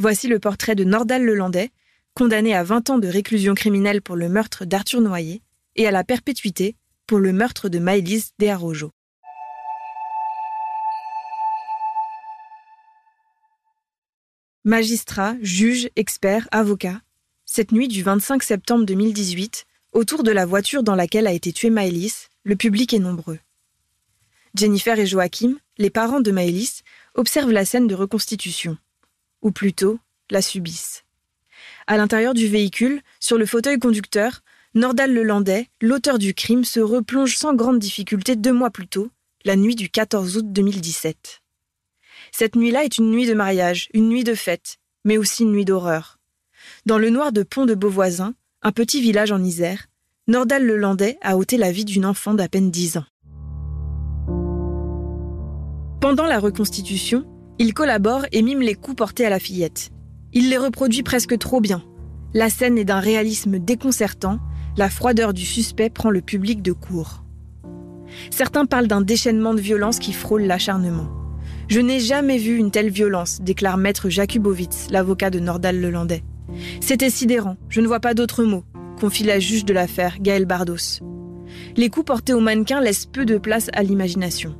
Voici le portrait de Nordal Lelandais, condamné à 20 ans de réclusion criminelle pour le meurtre d'Arthur Noyer et à la perpétuité pour le meurtre de Maëlys Desarrojo. Magistrat, juge, expert, avocat. Cette nuit du 25 septembre 2018, autour de la voiture dans laquelle a été tuée Maëlys, le public est nombreux. Jennifer et Joachim, les parents de Maëlys, observent la scène de reconstitution. Ou plutôt, la subissent. À l'intérieur du véhicule, sur le fauteuil conducteur, Nordal Lelandais, l'auteur du crime, se replonge sans grande difficulté deux mois plus tôt, la nuit du 14 août 2017. Cette nuit-là est une nuit de mariage, une nuit de fête, mais aussi une nuit d'horreur. Dans le noir de Pont de Beauvoisin, un petit village en Isère, Nordal Lelandais a ôté la vie d'une enfant d'à peine 10 ans. Pendant la reconstitution, il collabore et mime les coups portés à la fillette. Il les reproduit presque trop bien. La scène est d'un réalisme déconcertant, la froideur du suspect prend le public de court. Certains parlent d'un déchaînement de violence qui frôle l'acharnement. Je n'ai jamais vu une telle violence, déclare maître Jakubowicz, l'avocat de Nordal Lelandais. C'était sidérant, je ne vois pas d'autre mot, confie la juge de l'affaire, Gaël Bardos. Les coups portés au mannequin laissent peu de place à l'imagination.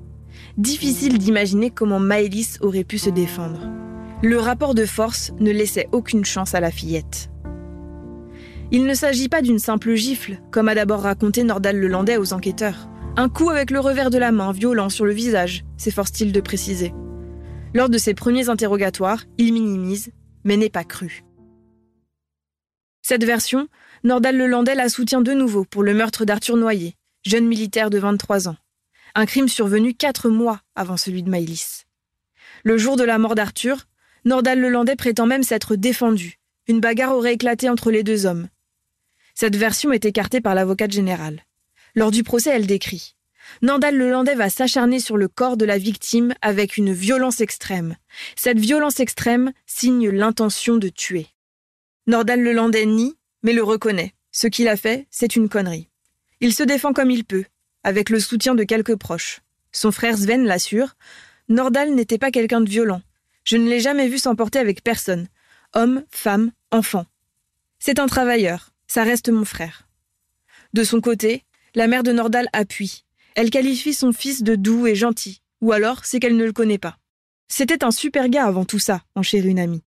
Difficile d'imaginer comment Maëlys aurait pu se défendre. Le rapport de force ne laissait aucune chance à la fillette. Il ne s'agit pas d'une simple gifle, comme a d'abord raconté Nordal Lelandais aux enquêteurs. Un coup avec le revers de la main, violent sur le visage, s'efforce-t-il de préciser. Lors de ses premiers interrogatoires, il minimise, mais n'est pas cru. Cette version, Nordal Lelandais la soutient de nouveau pour le meurtre d'Arthur Noyer, jeune militaire de 23 ans. Un crime survenu quatre mois avant celui de Maïlis. Le jour de la mort d'Arthur, Nordal Lelandais prétend même s'être défendu. Une bagarre aurait éclaté entre les deux hommes. Cette version est écartée par l'avocate générale. Lors du procès, elle décrit Nordal Lelandais va s'acharner sur le corps de la victime avec une violence extrême. Cette violence extrême signe l'intention de tuer. Nordal Lelandais nie, mais le reconnaît. Ce qu'il a fait, c'est une connerie. Il se défend comme il peut, avec le soutien de quelques proches. Son frère Sven l'assure Nordal n'était pas quelqu'un de violent. Je ne l'ai jamais vu s'emporter avec personne. Homme, femme, enfant. C'est un travailleur. Ça reste mon frère. De son côté, la mère de Nordal appuie. Elle qualifie son fils de doux et gentil, ou alors c'est qu'elle ne le connaît pas. C'était un super gars avant tout ça, enchérit une amie.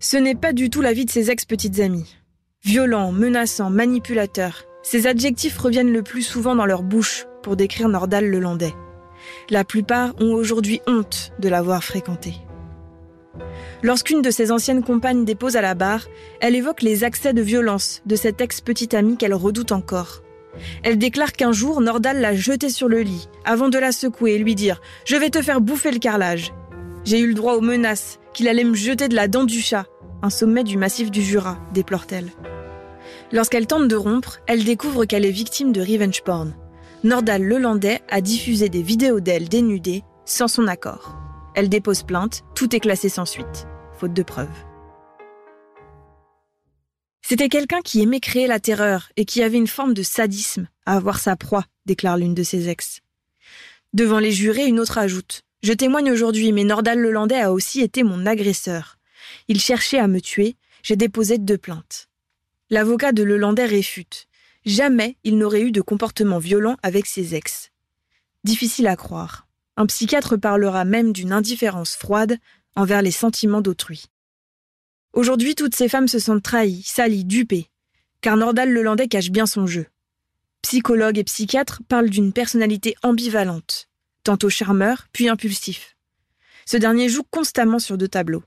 Ce n'est pas du tout la vie de ses ex-petites amies. Violent, menaçant, manipulateur, ces adjectifs reviennent le plus souvent dans leur bouche pour décrire Nordal le Landais. La plupart ont aujourd'hui honte de l'avoir fréquenté. Lorsqu'une de ses anciennes compagnes dépose à la barre, elle évoque les accès de violence de cette ex-petite amie qu'elle redoute encore. Elle déclare qu'un jour, Nordal l'a jetée sur le lit, avant de la secouer et lui dire ⁇ Je vais te faire bouffer le carrelage !⁇ J'ai eu le droit aux menaces, qu'il allait me jeter de la dent du chat, un sommet du massif du Jura, déplore-t-elle. Lorsqu'elle tente de rompre, elle découvre qu'elle est victime de revenge porn. Nordal Lelandais a diffusé des vidéos d'elle dénudée sans son accord. Elle dépose plainte, tout est classé sans suite, faute de preuves. C'était quelqu'un qui aimait créer la terreur et qui avait une forme de sadisme à avoir sa proie, déclare l'une de ses ex. Devant les jurés, une autre ajoute Je témoigne aujourd'hui, mais Nordal Lelandais a aussi été mon agresseur. Il cherchait à me tuer, j'ai déposé deux plaintes. L'avocat de Lelandais réfute. Jamais il n'aurait eu de comportement violent avec ses ex. Difficile à croire. Un psychiatre parlera même d'une indifférence froide envers les sentiments d'autrui. Aujourd'hui, toutes ces femmes se sentent trahies, salies, dupées, car Nordal Lelandais cache bien son jeu. Psychologues et psychiatres parlent d'une personnalité ambivalente, tantôt charmeur, puis impulsif. Ce dernier joue constamment sur deux tableaux.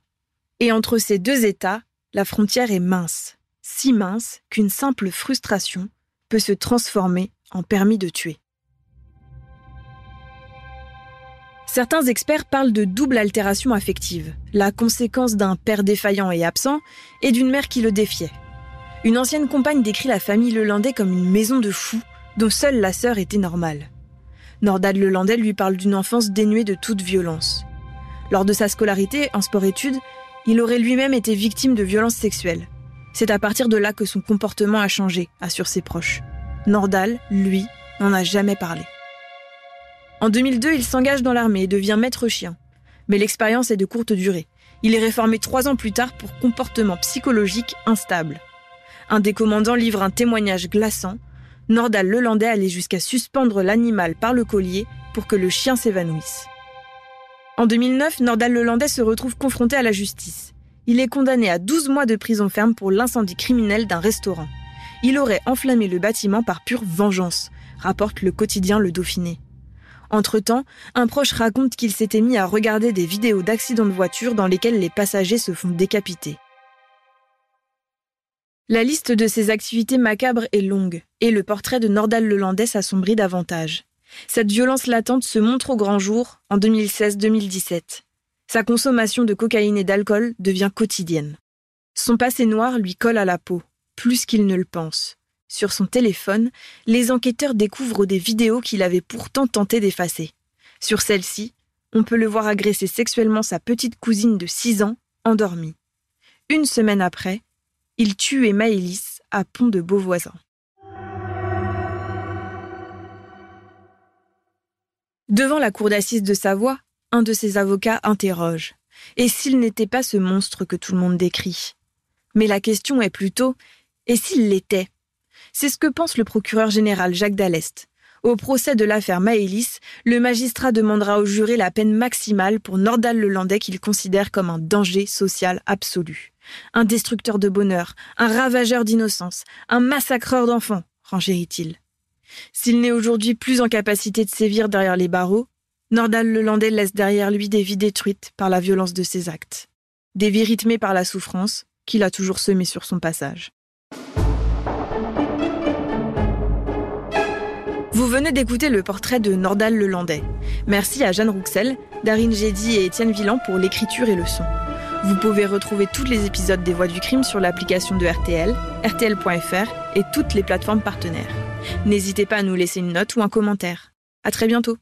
Et entre ces deux états, la frontière est mince, si mince qu'une simple frustration peut se transformer en permis de tuer. Certains experts parlent de double altération affective, la conséquence d'un père défaillant et absent et d'une mère qui le défiait. Une ancienne compagne décrit la famille Lelandais comme une maison de fous dont seule la sœur était normale. Nordal Lelandais lui parle d'une enfance dénuée de toute violence. Lors de sa scolarité en sport-études, il aurait lui-même été victime de violences sexuelles. C'est à partir de là que son comportement a changé, assure ses proches. Nordal, lui, n'en a jamais parlé. En 2002, il s'engage dans l'armée et devient maître chien. Mais l'expérience est de courte durée. Il est réformé trois ans plus tard pour comportement psychologique instable. Un des commandants livre un témoignage glaçant. Nordal Lelandais allait jusqu'à suspendre l'animal par le collier pour que le chien s'évanouisse. En 2009, Nordal Lelandais se retrouve confronté à la justice. Il est condamné à 12 mois de prison ferme pour l'incendie criminel d'un restaurant. Il aurait enflammé le bâtiment par pure vengeance, rapporte le quotidien Le Dauphiné. Entre-temps, un proche raconte qu'il s'était mis à regarder des vidéos d'accidents de voiture dans lesquels les passagers se font décapiter. La liste de ces activités macabres est longue, et le portrait de Nordal Lelandais s'assombrit davantage. Cette violence latente se montre au grand jour en 2016-2017. Sa consommation de cocaïne et d'alcool devient quotidienne. Son passé noir lui colle à la peau, plus qu'il ne le pense. Sur son téléphone, les enquêteurs découvrent des vidéos qu'il avait pourtant tenté d'effacer. Sur celle-ci, on peut le voir agresser sexuellement sa petite cousine de 6 ans, endormie. Une semaine après, il tue Maëlys à Pont de Beauvoisin. Devant la cour d'assises de Savoie, un de ses avocats interroge. Et s'il n'était pas ce monstre que tout le monde décrit? Mais la question est plutôt et s'il l'était? C'est ce que pense le procureur général Jacques Dallest. Au procès de l'affaire Maëlys, le magistrat demandera au juré la peine maximale pour Nordal Lelandais qu'il considère comme un danger social absolu. Un destructeur de bonheur, un ravageur d'innocence, un massacreur d'enfants, renchérit-il. S'il n'est aujourd'hui plus en capacité de sévir derrière les barreaux, Nordal Lelandais laisse derrière lui des vies détruites par la violence de ses actes, des vies rythmées par la souffrance qu'il a toujours semées sur son passage. Vous venez d'écouter le portrait de Nordal Lelandais. Merci à Jeanne Rouxel, Darine Gédy et Étienne Villan pour l'écriture et le son. Vous pouvez retrouver tous les épisodes des Voix du crime sur l'application de RTL, rtl.fr et toutes les plateformes partenaires. N'hésitez pas à nous laisser une note ou un commentaire. À très bientôt.